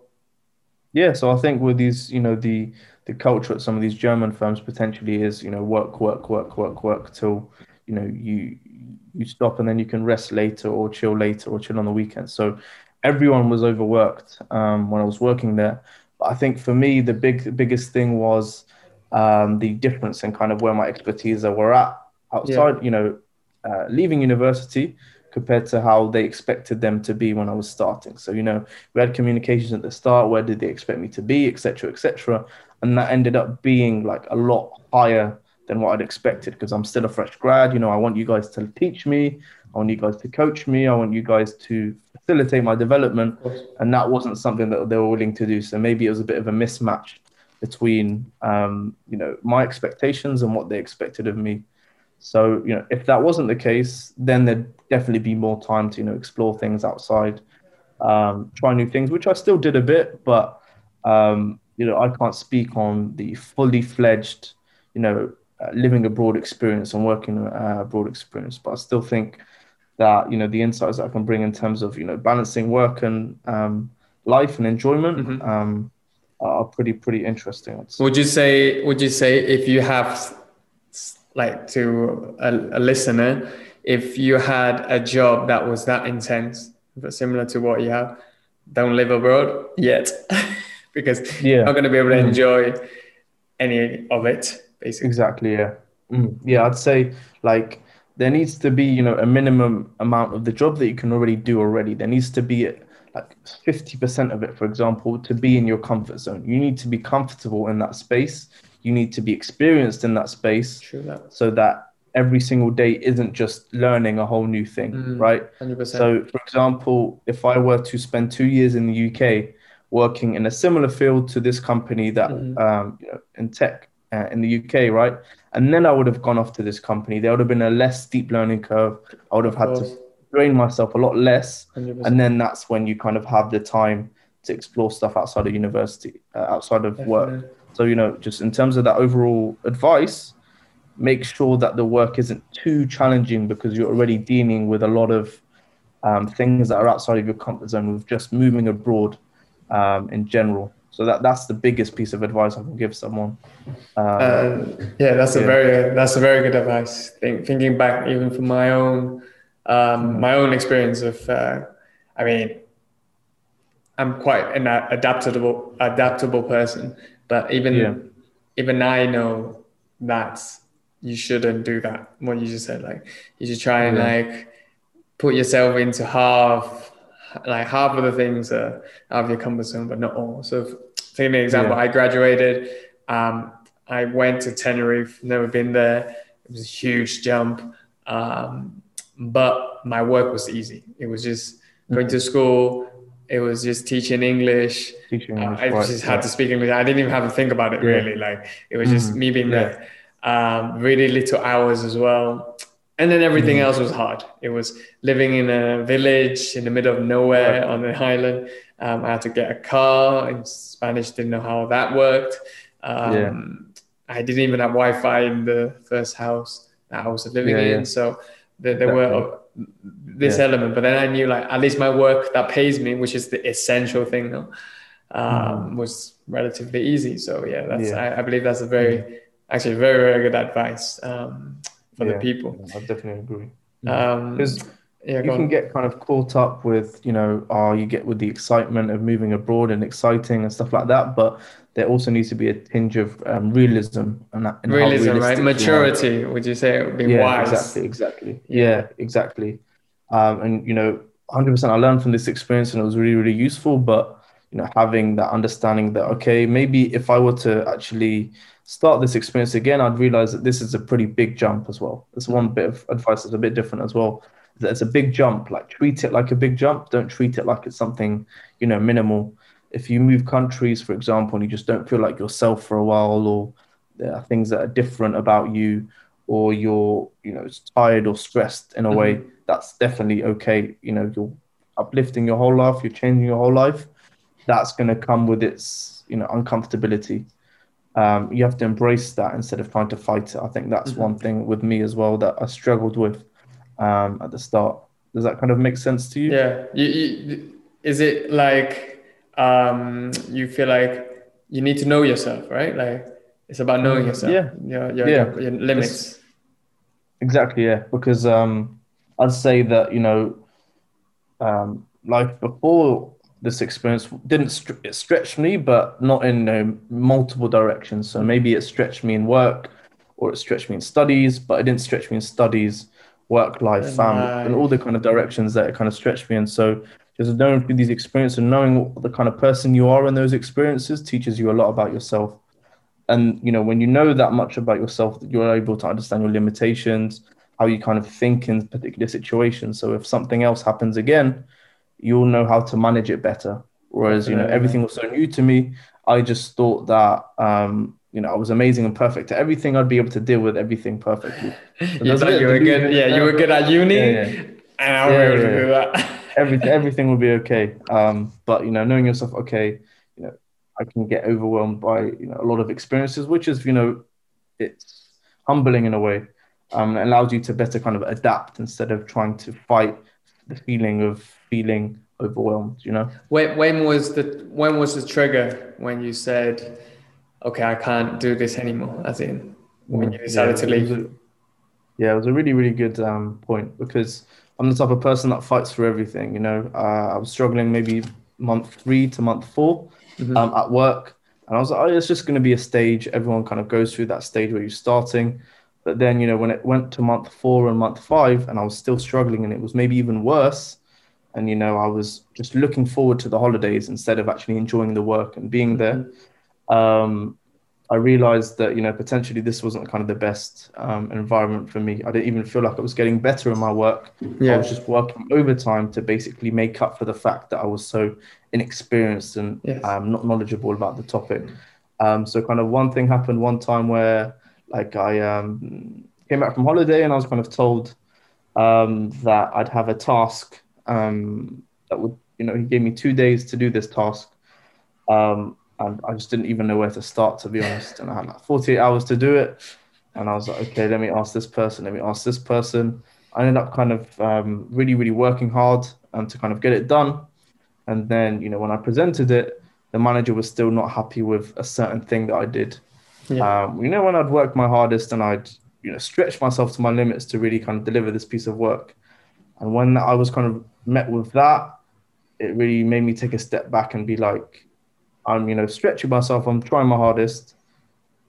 Yeah. So I think with these, you know, the the culture at some of these German firms potentially is, you know, work, work, work, work, work till, you know, you you stop and then you can rest later or chill later or chill on the weekend. So everyone was overworked um, when I was working there. But I think for me, the big biggest thing was um, the difference in kind of where my expertise were at outside, yeah. you know, uh, leaving university compared to how they expected them to be when I was starting. So, you know, we had communications at the start. Where did they expect me to be, etc., etc., and that ended up being like a lot higher than what I'd expected because I'm still a fresh grad. You know, I want you guys to teach me. I want you guys to coach me. I want you guys to facilitate my development. And that wasn't something that they were willing to do. So maybe it was a bit of a mismatch between, um, you know, my expectations and what they expected of me. So, you know, if that wasn't the case, then there'd definitely be more time to, you know, explore things outside, um, try new things, which I still did a bit, but, um, you know, I can't speak on the fully fledged, you know, uh, living abroad experience and working uh, abroad experience. But I still think that you know the insights that I can bring in terms of you know balancing work and um, life and enjoyment mm-hmm. um, are pretty pretty interesting. Would you say? Would you say if you have like to a, a listener, if you had a job that was that intense, but similar to what you have, don't live abroad yet, because yeah. you're not going to be able to mm-hmm. enjoy any of it basically. Exactly. Yeah. Mm. Yeah, I'd say like there needs to be you know a minimum amount of the job that you can already do already. There needs to be like fifty percent of it, for example, to be in your comfort zone. You need to be comfortable in that space. You need to be experienced in that space, that. so that every single day isn't just learning a whole new thing, mm, right? 100%. So, for example, if I were to spend two years in the UK working in a similar field to this company that mm-hmm. um, you know, in tech, uh, in the UK, right? And then I would have gone off to this company. There would have been a less steep learning curve. I would have had to train myself a lot less. 100%. And then that's when you kind of have the time to explore stuff outside of university, uh, outside of Definitely. work. So, you know, just in terms of that overall advice, make sure that the work isn't too challenging because you're already dealing with a lot of um, things that are outside of your comfort zone with just moving abroad um, in general. So that that's the biggest piece of advice I can give someone. Um, uh, yeah, that's yeah. a very that's a very good advice. Think, thinking back, even from my own um, my own experience of, uh, I mean, I'm quite an adaptable adaptable person, but even yeah. even I know that you shouldn't do that. What you just said, like you should try and yeah. like put yourself into half, like half of the things are out of your comfort zone, but not all. So, taking an example, yeah. I graduated. Um, I went to Tenerife. Never been there. It was a huge jump, um, but my work was easy. It was just going to school. It was just teaching English. Teaching English uh, I just had to speak English. I didn't even have to think about it yeah. really. Like it was just mm-hmm. me being there. Um, really little hours as well and then everything mm-hmm. else was hard. It was living in a village in the middle of nowhere on an island. Um, I had to get a car in Spanish, didn't know how that worked. Um, yeah. I didn't even have Wi Fi in the first house that I was living yeah, in. Yeah. So there, there were this element, but then I knew like at least my work that pays me, which is the essential thing, um, mm. was relatively easy. So yeah, that's I, I, believe that's a very mm. actually very very good advice. Um, for yeah, the people. I definitely agree. Um, yeah, you can get kind of caught up with, you know, oh, you get with the excitement of moving abroad and exciting and stuff like that, but there also needs to be a tinge of um, realism and that. And realism, right? Maturity. Would you say it would be yeah, wise? Exactly, exactly. Yeah, yeah exactly. Um, and you know, 100%. I learned from this experience, and it was really, really useful. But you know, having that understanding that okay, maybe if I were to actually start this experience again, I'd realize that this is a pretty big jump as well. There's one bit of advice that's a bit different as well. That it's a big jump. Like treat it like a big jump. Don't treat it like it's something you know minimal. If you move countries, for example, and you just don't feel like yourself for a while, or there are things that are different about you, or you're you know tired or stressed in a mm-hmm. way, that's definitely okay. You know, you're uplifting your whole life. You're changing your whole life. That's going to come with its you know uncomfortability um, you have to embrace that instead of trying to fight it. I think that's mm-hmm. one thing with me as well that I struggled with um, at the start. Does that kind of make sense to you? Yeah. You, you, is it like um, you feel like you need to know yourself, right? Like it's about knowing mm, yourself. Yeah. Your, your, yeah. your, your limits. It's, exactly. Yeah. Because um, I'd say that you know, um, like before this experience didn't st- it stretched me, but not in uh, multiple directions. So maybe it stretched me in work, or it stretched me in studies, but it didn't stretch me in studies, work life, family, and all the kind of directions that it kind of stretched me and So just knowing through these experiences and knowing what the kind of person you are in those experiences teaches you a lot about yourself. And you know, when you know that much about yourself, that you're able to understand your limitations, how you kind of think in particular situations. So if something else happens again, you'll know how to manage it better. Whereas, you know, everything was so new to me. I just thought that, um, you know, I was amazing and perfect at everything. I'd be able to deal with everything perfectly. you thought you were good. Yeah, you were good at uni. Yeah, yeah. And I yeah, yeah. do that. everything, everything will be okay. Um, but you know, knowing yourself, okay, you know, I can get overwhelmed by you know a lot of experiences, which is you know, it's humbling in a way. Um, it allows you to better kind of adapt instead of trying to fight the feeling of feeling overwhelmed you know when, when was the when was the trigger when you said okay i can't do this anymore as in when you decided yeah, to leave a, yeah it was a really really good um, point because i'm the type of person that fights for everything you know uh, i was struggling maybe month three to month 4 mm-hmm. um, at work and i was like oh it's just going to be a stage everyone kind of goes through that stage where you're starting but then you know when it went to month four and month five and i was still struggling and it was maybe even worse and you know i was just looking forward to the holidays instead of actually enjoying the work and being there mm-hmm. Um, i realized that you know potentially this wasn't kind of the best um, environment for me i didn't even feel like i was getting better in my work yeah. i was just working overtime to basically make up for the fact that i was so inexperienced and yes. um, not knowledgeable about the topic um, so kind of one thing happened one time where like i um, came back from holiday and i was kind of told um, that i'd have a task um, that would, you know, he gave me two days to do this task. Um, and I just didn't even know where to start, to be honest. And I had like 48 hours to do it. And I was like, okay, let me ask this person, let me ask this person. I ended up kind of um, really, really working hard um, to kind of get it done. And then, you know, when I presented it, the manager was still not happy with a certain thing that I did. Yeah. Um, you know, when I'd work my hardest and I'd you know stretch myself to my limits to really kind of deliver this piece of work, and when I was kind of met with that, it really made me take a step back and be like, I'm you know stretching myself, I'm trying my hardest,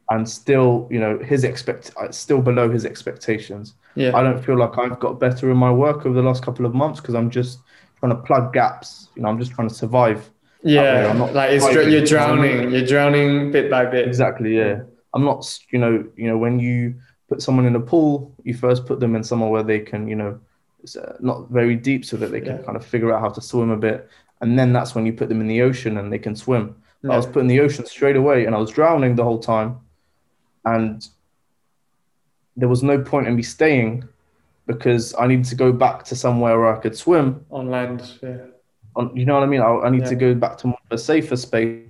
and still you know his expect uh, still below his expectations. Yeah. I don't feel like I've got better in my work over the last couple of months because I'm just trying to plug gaps. You know, I'm just trying to survive. Yeah. I'm not Like it's fighting. you're drowning. You're drowning bit by bit. Exactly. Yeah. I'm not. You know. You know when you put someone in a pool, you first put them in somewhere where they can. You know, it's uh, not very deep so that they can Yeah. kind of figure out how to swim a bit, and then that's when you put them in the ocean and they can swim. I was Yeah. put in the ocean straight away, and I was drowning the whole time, and there was no point in me staying because I needed to go back to somewhere where I could swim. On land. Yeah. On, you know what I mean? I, I need to go back to more of a safer space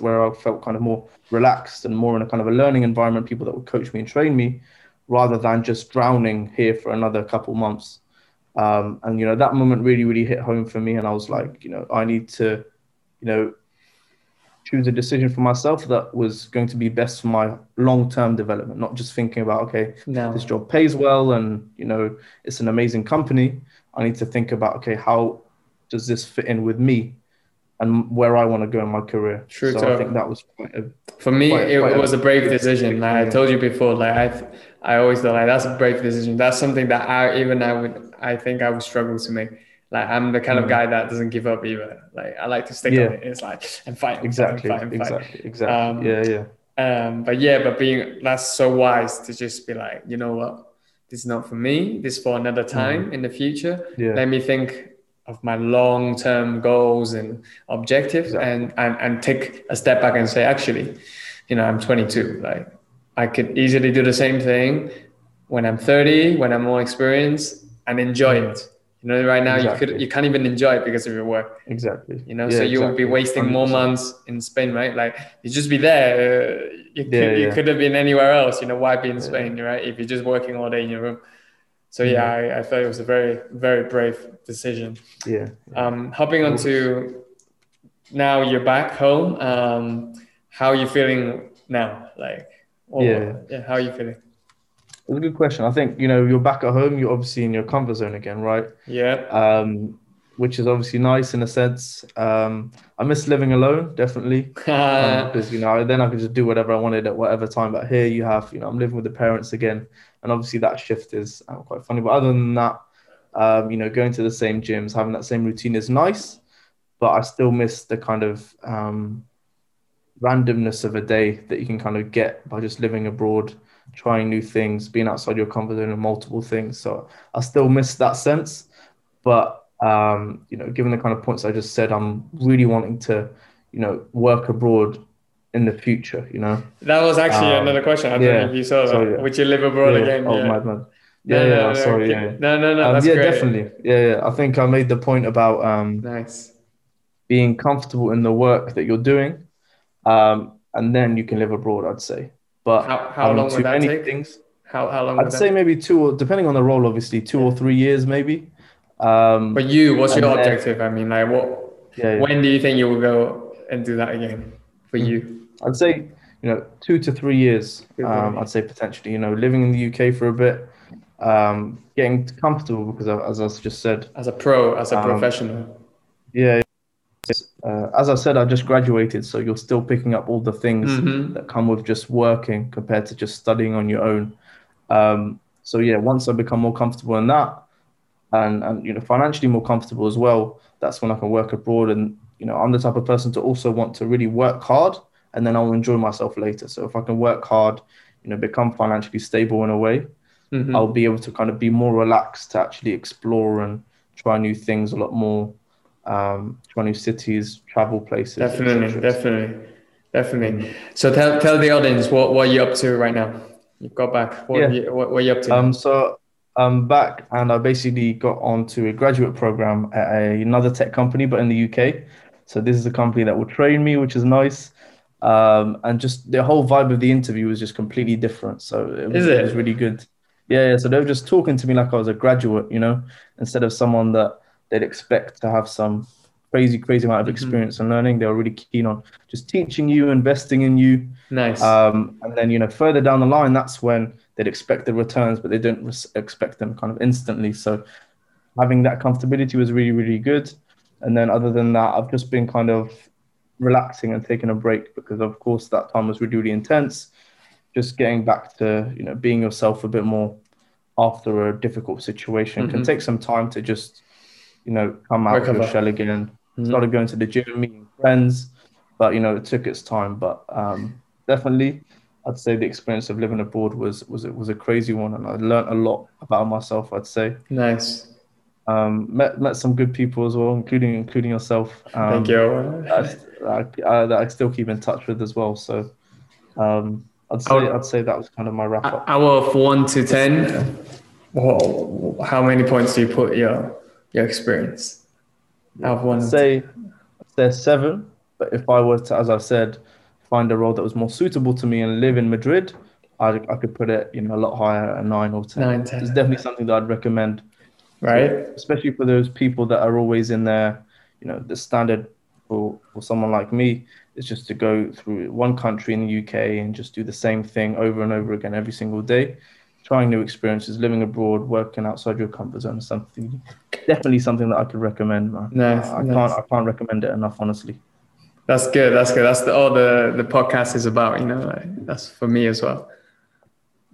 where I felt kind of more relaxed and more in a kind of a learning environment, people that would coach me and train me, rather than just drowning here for another couple months. Um, and you know that moment really, really hit home for me, and I was like, you know, I need to, you know, choose a decision for myself that was going to be best for my long-term development, not just thinking about okay, No. this job pays well and you know it's an amazing company i need to think about okay how does this fit in with me and where i want to go in my career True so i think that was quite a, For me, Quite- it, quite it was a brave decision. Like I told you before, like I, I always thought like that's a brave decision. That's something that I even I would, I think I would struggle to make. Like I'm the kind of Mm. guy that doesn't give up either. Like I like to stick Yeah. on it. It's like and fight, exactly fight, and fight, and fight. exactly exactly Um, yeah yeah Um, but yeah, but being that's so wise to just be like, you know what, this is not for me. This is for another time in the future. Mm. yeah Let me think of my long term goals and objectives Exactly. and, and and take a step back and say, actually, you know, I'm 22. Like I could easily do the same thing when I'm 30, when I'm more experienced, and enjoy it. You know, right now you could you can't even enjoy it because of your work. exactly You know, Yeah, so you will be wasting more 100%. months in Spain, right? Like you just be there. Uh, you could, Yeah, you could have been anywhere else. You know, why be in. Spain, right? If you're just working all day in your room. So yeah, I, I thought it was a very very brave decision. yeah Um, hopping on to now you're back home. Um, how are you feeling now? Like, or- Yeah. yeah. How are you feeling? It's a good question i think you know you're back at home you're obviously in your comfort zone again right Yeah. um which is obviously nice in a sense um i miss living alone definitely um, because you know then I could just do whatever I wanted at whatever time. But here you have, you know, I'm living with the parents again, and obviously that shift is uh, quite funny. But other than that, um, you know, going to the same gyms, having that same routine is nice, but I still miss the kind of um, randomness of a day that you can kind of get by just living abroad, trying new things, being outside your comfort zone, and multiple things. So I still miss that sense, but um, you know, given the kind of points I just said, I'm really wanting to, you know, work abroad in the future. You know, that was actually Um, another question. I don't yeah. know if you saw that. So, yeah. Would you live abroad yeah, again? oh yeah. madman, No, yeah, no, yeah, no, sorry, keep- yeah, No, no, no. Um, that's yeah, great. definitely, yeah, yeah. I think I made the point about um, Nice. being comfortable in the work that you're doing, um, and then you can live abroad. I'd say, but How, how um, long would that take? things. How, how long I'd that say maybe two, or depending on the role, obviously, two or three years, maybe. Um, But you, what's your And then- objective? I mean, like, what? yeah, yeah. When do you think you will go and do that again for Mm. you? I'd say, you know, two to three years. Um. I'd say potentially, you know, living in the UK for a bit, um, getting comfortable because, as I just said, As a pro, as a Um, professional. yeah. Uh, as I said, I just graduated, so you're still picking up all the things Mhm. that come with just working compared to just studying on your own. Um, so yeah, once I become more comfortable in that, and and you know financially more comfortable as well, that's when I can work abroad. And you know, I'm the type of person to also want to really work hard, and then I'll enjoy myself later. So if I can work hard, you know, become financially stable in a way, Mhm. I'll be able to kind of be more relaxed to actually explore and try new things a lot more. Um, new cities, travel places. Definitely, definitely, definitely. So tell tell the audience what what you're up to right now. You've got back. What Yeah. you, what, what you up to? Um, so I'm back and I basically got onto a graduate program at a, another tech company, but in the UK. So this is a company that will train me, which is nice. Um, and just the whole vibe of the interview was just completely different. So it was, Is it? was really good. Yeah, yeah. So they were just talking to me like I was a graduate, you know, instead of someone that they'd expect to have some crazy, crazy amount of Mhm. experience and learning. They were really keen on just teaching you, investing in you. Nice. Um, and then, you know, further down the line, that's when they'd expect the returns, but they didn't res- expect them kind of instantly. So having that comfortability was really, really good. And then other than that, I've just been kind of relaxing and taking a break because of course that time was really, really intense. Just getting back to, you know, being yourself a bit more after a difficult situation can Mhm. take some time to just, you know, come out of Recover. your shell again. Mhm. Started going to the gym, meeting friends, but you know, it took its time. But um, definitely, I'd say the experience of living abroad was was it was a crazy one, and I learned a lot about myself. I'd say Nice. um, met met some good people as well, including including yourself. Um, Thank you. That I, I, that I still keep in touch with as well. So um, I'd say would- I'd say that was kind of my wrap up. Out of one to ten, whoa, how many points do you put your your experience? Out of one. I'd say say seven. But if I were to, as I said, find a role that was more suitable to me and live in Madrid, I I could put it you know a lot higher, a nine or ten. Nine, 10. It's definitely something that I'd recommend. right? especially for those people that are always in there. You know, the standard for, for someone like me is just to go through one country in the UK and just do the same thing over and over again every single day, trying new experiences, living abroad, working outside your comfort zone is something definitely something that I could recommend, man. Nice, I, I nice. can't I can't recommend it enough, honestly. That's good. That's good. That's the, all the the podcast is about. You know, like, that's for me as well.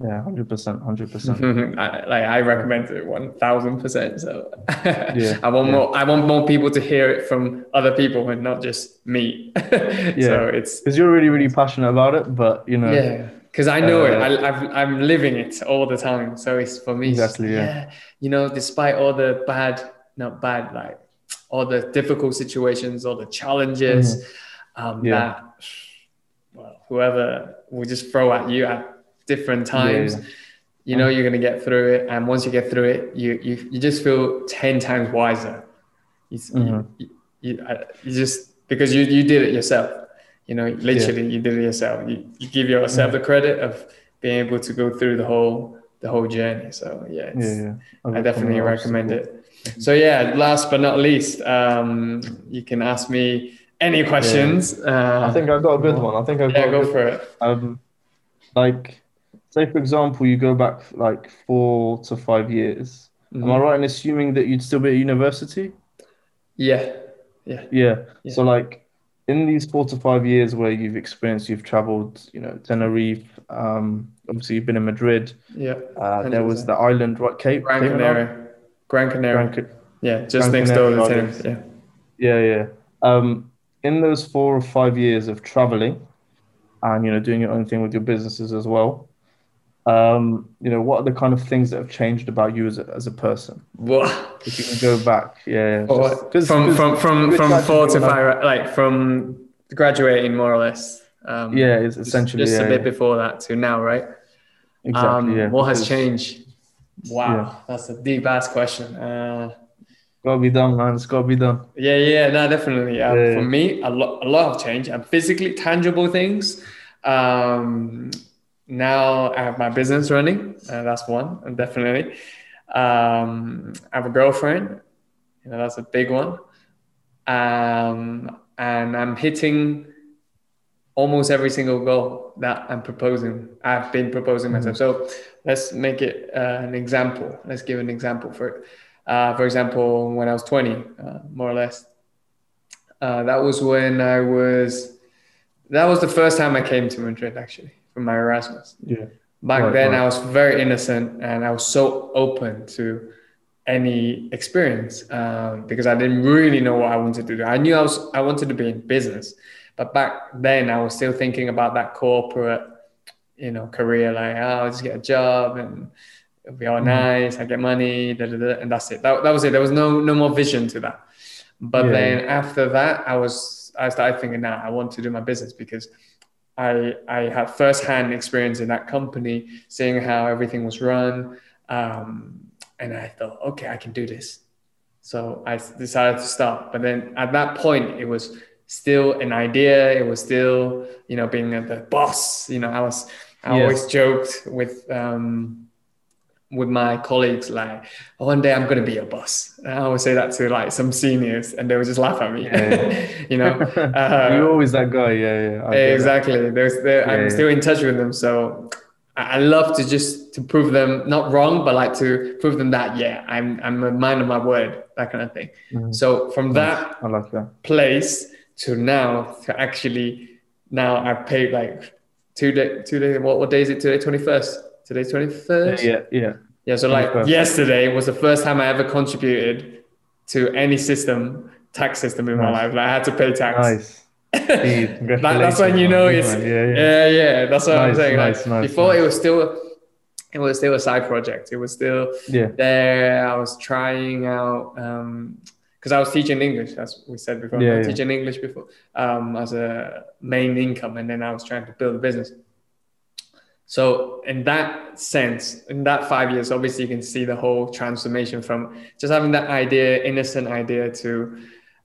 Yeah, hundred percent, hundred percent. Like I recommend it one thousand percent. So Yeah, I want yeah. more. I want more people to hear it from other people and not just me. So it's Because you're really, really passionate about it, but you know, yeah, because I know it. Uh, I, I've, I'm living it all the time. So it's for me. Exactly, yeah. You know, despite all the bad, not bad, like all the difficult situations, all the challenges, um, Mm-hmm. Yeah. that well, whoever will just throw at you at different times. yeah. You know you're gonna get through it, and once you get through it, you you, you just feel ten times wiser. You, Mhm. you, you, you just because you you did it yourself. You know, literally, you did it yourself. You, you give yourself the credit of being able to go through the whole the whole journey. So yeah, it's, yeah, yeah. I definitely recommend it. So yeah, last but not least, um, you can ask me any questions. Uh, I think I've got a good one. I think I got yeah, a go good for it. Um, like, say for example, you go back like four to five years. Am I Mhm. right in assuming that you'd still be at university? Yeah, yeah, Yeah. Yeah. So like, in these four to five years where you've experienced, you've traveled, you know, Tenerife. Um, obviously you've been in Madrid. yeah. Uh, there was the island, right? Cape. Gran Canaria, Gran Canaria. Yeah, just Gran next door to Tenerife. Yeah. Yeah, yeah. Um, in those four or five years of traveling and, you know, doing your own thing with your businesses as well, um, you know, what are the kind of things that have changed about you as a, as a person? What? If you can go back, yeah. Just- 'cause- from 'cause from from from four to five, like from graduating more or less. Um, Yeah, it's essentially, just, yeah, a bit yeah. before that to now, right? Exactly, Um, yeah. What has changed? Wow, that's a deep ass question. Uh, Gotta be done, man. It's gotta be done. yeah, yeah, no, definitely. Um, Yeah. For me, a lot, a lot of change. And physically tangible things. Um, now I have my business running. Uh, that's one, definitely. Um, I have a girlfriend. You know, that's a big one. Um, and I'm hitting almost every single goal that I'm proposing. I've been proposing myself. So let's make it uh, an example. Let's give an example for it. Uh, for example, when I was 20, uh, more or less, uh, that was when I was. That was the first time I came to Madrid, actually, for my Erasmus. Yeah. Back Right, then, right. I was very innocent and I was so open to any experience um, because I didn't really know what I wanted to do. I knew I was I wanted to be in business, but back then I was still thinking about that corporate, you know, career. Like, oh, I'll just get a job and it'll be all Mhm. nice. I get money, da, da, da, and that's it. That, that was it. There was no no more vision to that. But Yeah. then after that, I was I started thinking, now I want to do my business because I I had firsthand experience in that company, seeing how everything was run, um, and I thought, okay, I can do this. So I decided to start. But then at that point, it was still an idea. It was still, you know, being the boss. You know, I was. I Yes. always joked with um, with my colleagues like oh, one day i'm going to be a boss. And i always say that to like some seniors and they would just laugh at me yeah. you know? Uh, you're always that guy yeah yeah exactly. There's, yeah, i'm still in touch with them so i love to just to prove them not wrong but like to prove them that yeah i'm i'm a man of my word that kind of thing. Mm-hmm. so from that i like that. place to now to actually now i paid like two day two day what, what day is it today? 21st Today's 21st? Yeah, yeah. Yeah, so like yesterday was the first time I ever contributed to any system, tax system in nice. my life. Like I had to pay tax. Nice. that, that's when you know it's yeah, yeah, yeah. yeah that's what nice, I'm saying. Nice, like, nice, before it was still it was still a side project. It was still yeah. there. I was trying out um because I was teaching English, as we said before. Yeah, yeah. teaching English before um, as a main income, and then I was trying to build a business. So in that sense, in that five years, obviously you can see the whole transformation from just having that idea, innocent idea, to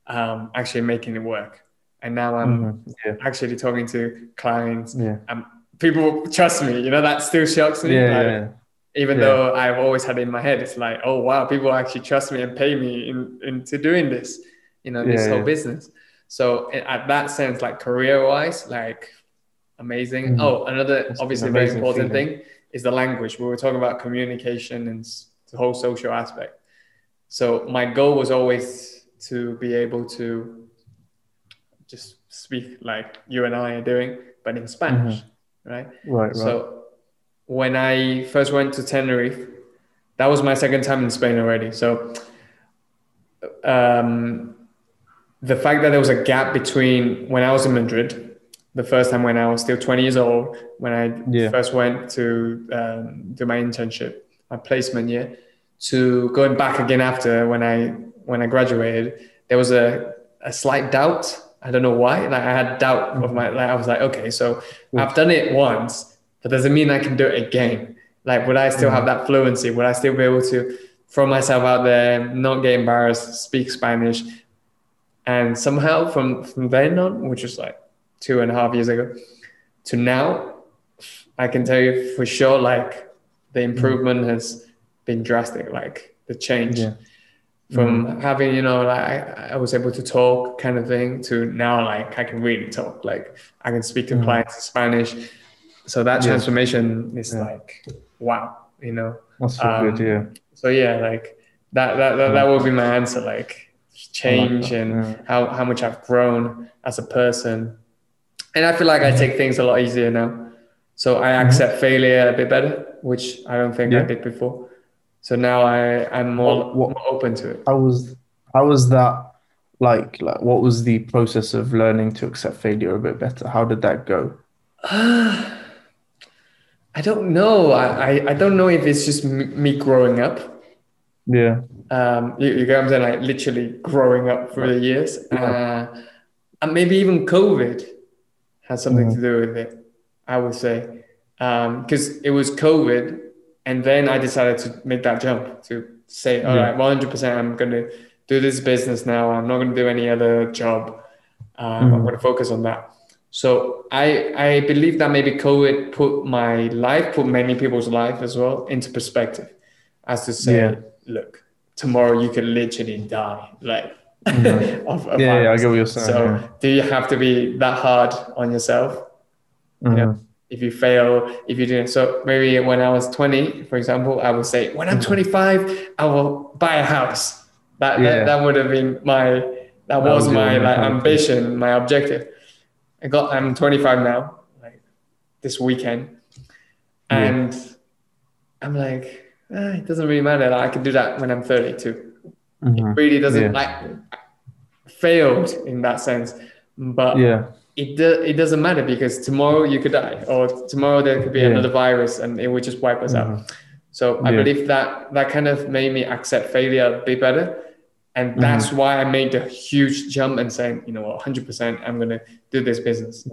um, actually making it work. And now I'm mm-hmm. yeah. actually talking to clients. Yeah. Um, people trust me. You know that still shocks me. Yeah, like, yeah. Even though I've always had it in my head, it's like, oh wow, people actually trust me and pay me in, into doing this. You know, this whole business. So at that sense, like career wise, like amazing. Mm-hmm. Oh, another obviously very important feeling. thing is the language. We were talking about communication and the whole social aspect. So my goal was always to be able to just speak like you and I are doing, but in Spanish, mm-hmm. right? Right. So right. when I first went to Tenerife, that was my second time in Spain already. So um, the fact that there was a gap between when I was in Madrid the first time when I was still 20 years old, when I yeah. first went to um, do my internship, my placement year, to going back again after when I when I graduated, there was a, a slight doubt. I don't know why. Like I had doubt of my like I was like, okay, so I've done it once, but doesn't mean I can do it again. Like would I still have that fluency? Would I still be able to throw myself out there, not get embarrassed, speak Spanish? And somehow from from then on, which was like two and a half years ago to now, I can tell you for sure, like the improvement mm. has been drastic, like the change yeah. from mm. having, you know, like I, I, was able to talk kind of thing to now, like I can really talk, like I can speak to mm. clients in Spanish. So that yeah. transformation is yeah. like, wow, you know. That's so um, good, yeah. So yeah, like that, that, that, that would be my answer, like change like and how, how much I've grown as a person and I feel like I take things a lot easier now. So I mm-hmm. accept failure a bit better, which I don't think yeah. I did before. So now I I'm more, what, what, more open to it. How was how was that like? Like what was the process of learning to accept failure a bit better? How did that go? I don't know. I, I, I don't know if it's just me growing up. Yeah. Um, you, you get what I'm saying? Like literally growing up through the years. Yeah. Uh, and maybe even COVID has something mm-hmm. to do with it, I would say. Because um, it was COVID, and then I decided to make that jump to say, all yeah. right, 100%, I'm going to do this business now. I'm not going to do any other job. Um, mm-hmm. I'm going to focus on that. So I I believe that maybe COVID put my life, put many people's life as well into perspective, as to say, yeah. look, tomorrow you can literally die. Like Mm-hmm. of, of yeah, yeah, I get what you're saying. So, yeah. do you have to be that hard on yourself? Mm-hmm. You know, if you fail, if you do so, maybe when I was 20, for example, I would say, when I'm 25, I will buy a house. That yeah. that, that would have been my that, that was, my like ambition, my objective. I got I'm 25 now, like this weekend, and. I'm like, eh, it doesn't really matter. Like, I can do that when I'm 32. Mm-hmm. It really doesn't yeah. like failed in that sense. But yeah, it do, it doesn't matter because tomorrow you could die, or tomorrow there could be yeah. another virus, and it would just wipe us mm-hmm. out. So I yeah. believe that that kind of made me accept failure a bit better. And that's mm-hmm. why I made the huge jump and saying, you know what, 100%, I'm going to do this business.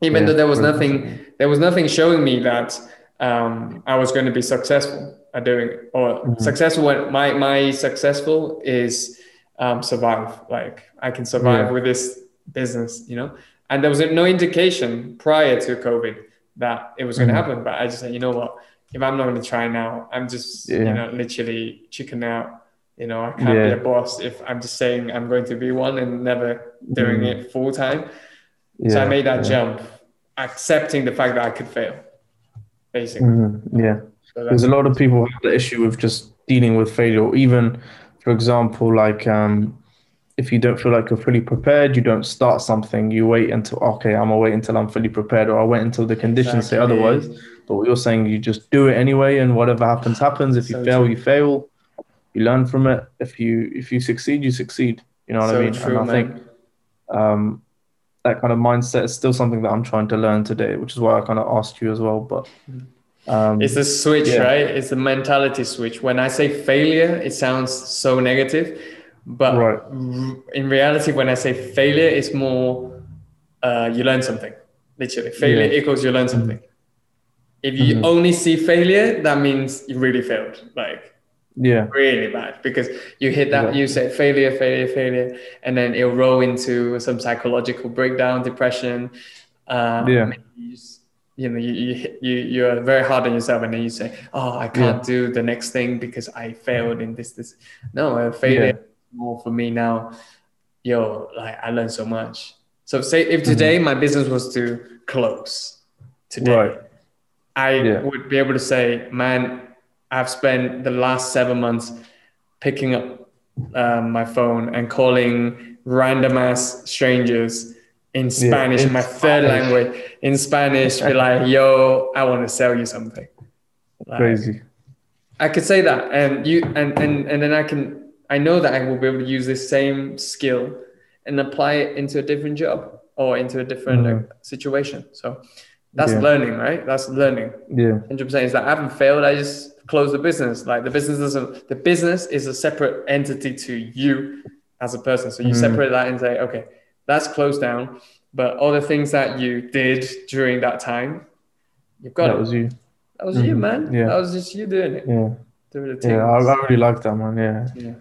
Even though there was nothing, there was nothing showing me that um, I was going to be successful at doing or mm-hmm. successful. When my my successful is um, survive. Like I can survive yeah. with this business, you know. And there was no indication prior to COVID that it was going to mm-hmm. happen. But I just said, you know what, if I'm not going to try now, I'm just Yeah. you know literally chicken out. You know, I can't Yeah. be a boss if I'm just saying I'm going to be one and never doing Mm. it full time. So I made that jump, accepting the fact that I could fail, basically. Mhm, Yeah. So There's a lot of people have the issue with just dealing with failure, or even, for example, like um, if you don't feel like you're fully prepared, you don't start something. You wait until okay, I'm gonna wait until I'm fully prepared, or I wait until the conditions say otherwise. But what you're saying, you just do it anyway, and whatever happens, happens. If you So fail, true. you fail. You learn from it. If you if you succeed, you succeed. You know what so I mean? true, and I man. think um, that kind of mindset is still something that I'm trying to learn today, which is why I kind of asked you as well. But um, It's a switch, Yeah. right? It's a mentality switch. When I say failure, it sounds so negative, but Right. r- in reality, when I say failure, it's more uh, you learn something. Literally, failure Yeah. equals you learn something. If you Mhm. only see failure, that means you really failed, like yeah, really bad, because you hit that, you say failure, failure, failure, and then it'll roll into some psychological breakdown, depression. Uh, Yeah. You know, you you you you are very hard on yourself and then you say, oh, I can't do the next thing because I failed in this, this. No, i failed Yeah. more for me now. Yo, like I learned so much. So say if today my business was to close today, Mm-hmm. Right. I Yeah. would be able to say, man, I've spent the last seven months picking up um, my phone and calling random ass strangers in Spanish, in my third Spanish. language, in Spanish, be like, yo, I want to sell you something. Like, crazy. I could say that, and you, and and and then I can, I know that I will be able to use this same skill and apply it into a different job or into a different uh, situation. So that's Yeah. learning, right? That's learning. Yeah, Hundred percent. Is that I haven't failed. I just closed the business. Like the business doesn't. The business is a separate entity to you as a person. So you Mhm. separate that and say, okay, that's closed down. But all the things that you did during that time, you've got that it. was you. that was you, Mhm. man. Yeah. That was just you doing it. Yeah, Doing the yeah. I, I really like that, man. Yeah, Yeah.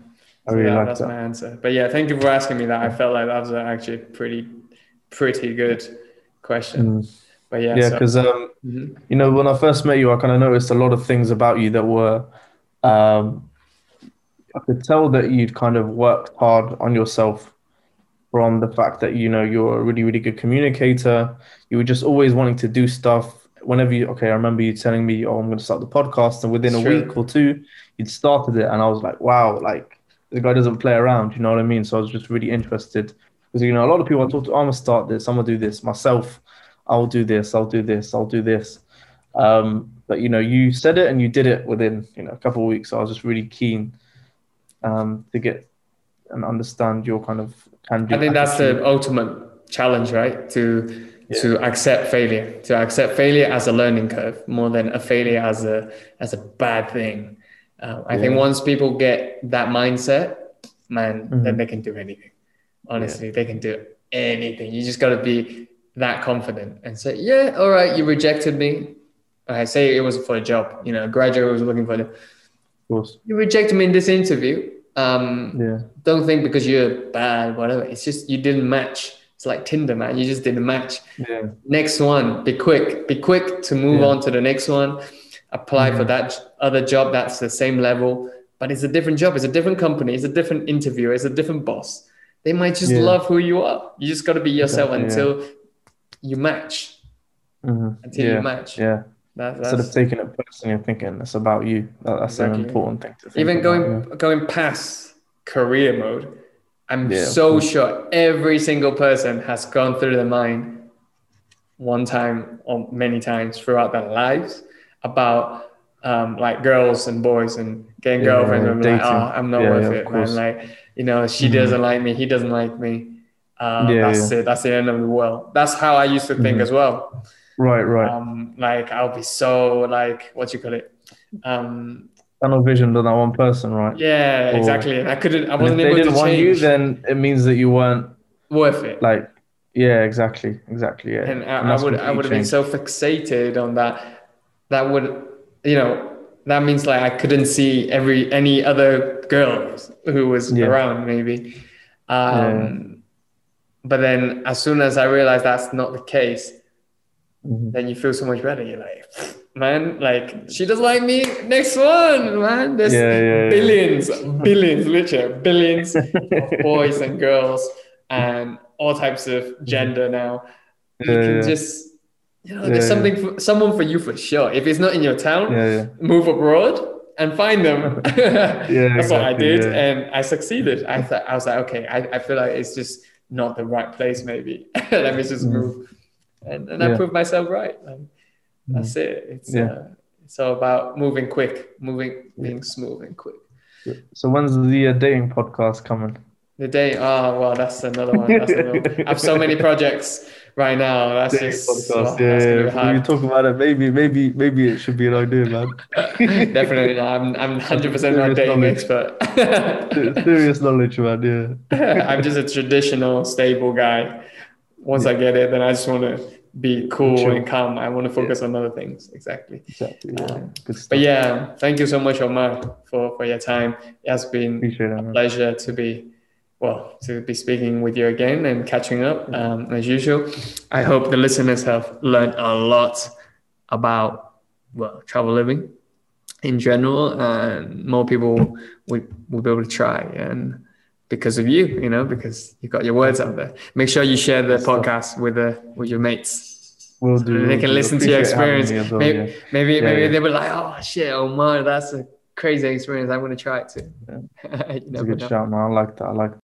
I So really that- like that's that. my answer. But yeah, thank you for asking me that. I felt like that was actually a pretty, pretty good question. Mm. But yeah, Yeah, so- because um, Mhm. you know, when I first met you, I kind of noticed a lot of things about you that were, um, I could tell that you'd kind of worked hard on yourself from the fact that, you know, you're a really, really good communicator. You were just always wanting to do stuff. Whenever you, okay, I remember you telling me, oh, I'm going to start the podcast. And within a week or two, you'd started it. And I was like, wow, like the guy doesn't play around. You know what I mean? So I was just really interested because, you know, a lot of people I talk to, I'm going to start this, I'm going to do this myself. I'll do this, I'll do this, I'll do this. Um, but you know, you said it and you did it within you know a couple of weeks. So I was just really keen um, to get and understand your kind of can do. I think that's the ultimate challenge, right? To to accept failure, to accept failure as a learning curve more than a failure as a as a bad thing. Uh, I think once people get that mindset, man, then Mhm. they can do anything. Honestly, they can do anything. You just got to be that confident and say, "Yeah, all right, you rejected me." I say it was for a job. You know, a graduate was looking for the. Of course. You rejected me in this interview. Um, Yeah. don't think because you're bad, whatever. It's just you didn't match. It's like Tinder, man. You just didn't match. Yeah. Next one, be quick. Be quick to move Yeah. on to the next one. Apply for Mhm. that other job that's the same level, but it's a different job. It's a different company. It's a different interviewer. It's a different boss. They might just Yeah. love who you are. You just got to be yourself until you match. Mhm. Until yeah. you match. Yeah. That, Instead of taking it personally and thinking it's about you, that, that's Exactly. an important thing to think even about, going yeah. going past career mode i'm Yeah, so sure every single person has gone through their mind one time or many times throughout their lives about um, like girls and boys and getting Yeah, girlfriends and be like, oh, I'm not worth it, man. Like, you know, she Mhm. doesn't like me, he doesn't like me. Uh, that's it. That's the end of the world. That's how I used to think Mhm. as well. Right, right. Um, like I'll be so like what you call it. Um, Tunnel vision on that one person, right? yeah, Or- exactly. I couldn't. I if wasn't they able didn't to want change. you, then it means that you weren't worth it. like, yeah, exactly, exactly, yeah. and I, I would I would have been so fixated on that. That would, you know, that means like I couldn't see every any other girls who was Yeah. around maybe. Um, But then as soon as I realized that's not the case, Mhm. then you feel so much better. You're like, man, like she doesn't like me. Next one, man. There's Yeah, yeah, yeah. billions, billions, literally billions of boys and girls and all types of gender now. You can just, you know, there's something, for, someone for you for sure. If it's not in your town, move abroad and find them. yeah, That's what I did, yeah. and I succeeded. I thought I was like, okay, I, I feel like it's just not the right place. Maybe let me just Mhm. move, and and I proved myself right. Like, that's it. It's Yeah. uh, it's all about moving quick, moving, being smooth and quick. So when's the uh, dating podcast coming? The day, oh well, that's another one. That's another one. I have so many projects right now. That's Dating just podcast. oh, yeah, that's yeah. be When hard. you talk about it, maybe, maybe, maybe it should be an idea, man. Definitely, not. I'm I'm hundred percent not dating knowledge. expert. Serious knowledge, man. Yeah. I'm just a traditional, stable guy. Once I get it, then I just want to be cool and calm. I want to focus on other things. Exactly. Exactly. Yeah. Um. But yeah, thank you so much, Omar, for, for your time. It has been Appreciate a man. pleasure to be, well, to be speaking with you again and catching up um, as usual. I hope the listeners have learned a lot about, well, travel living in general, and more people would, will be able to try. And because of you, you know, because you got your words out there. Make sure you share the podcast with the with your mates. We'll So do. that we'll they can listen to your experience. well, maybe yeah. maybe, Yeah, maybe yeah. they were like, oh shit, Omar, that's a crazy experience. I'm gonna try it too. you It's a good know. shout, man. I like that. I like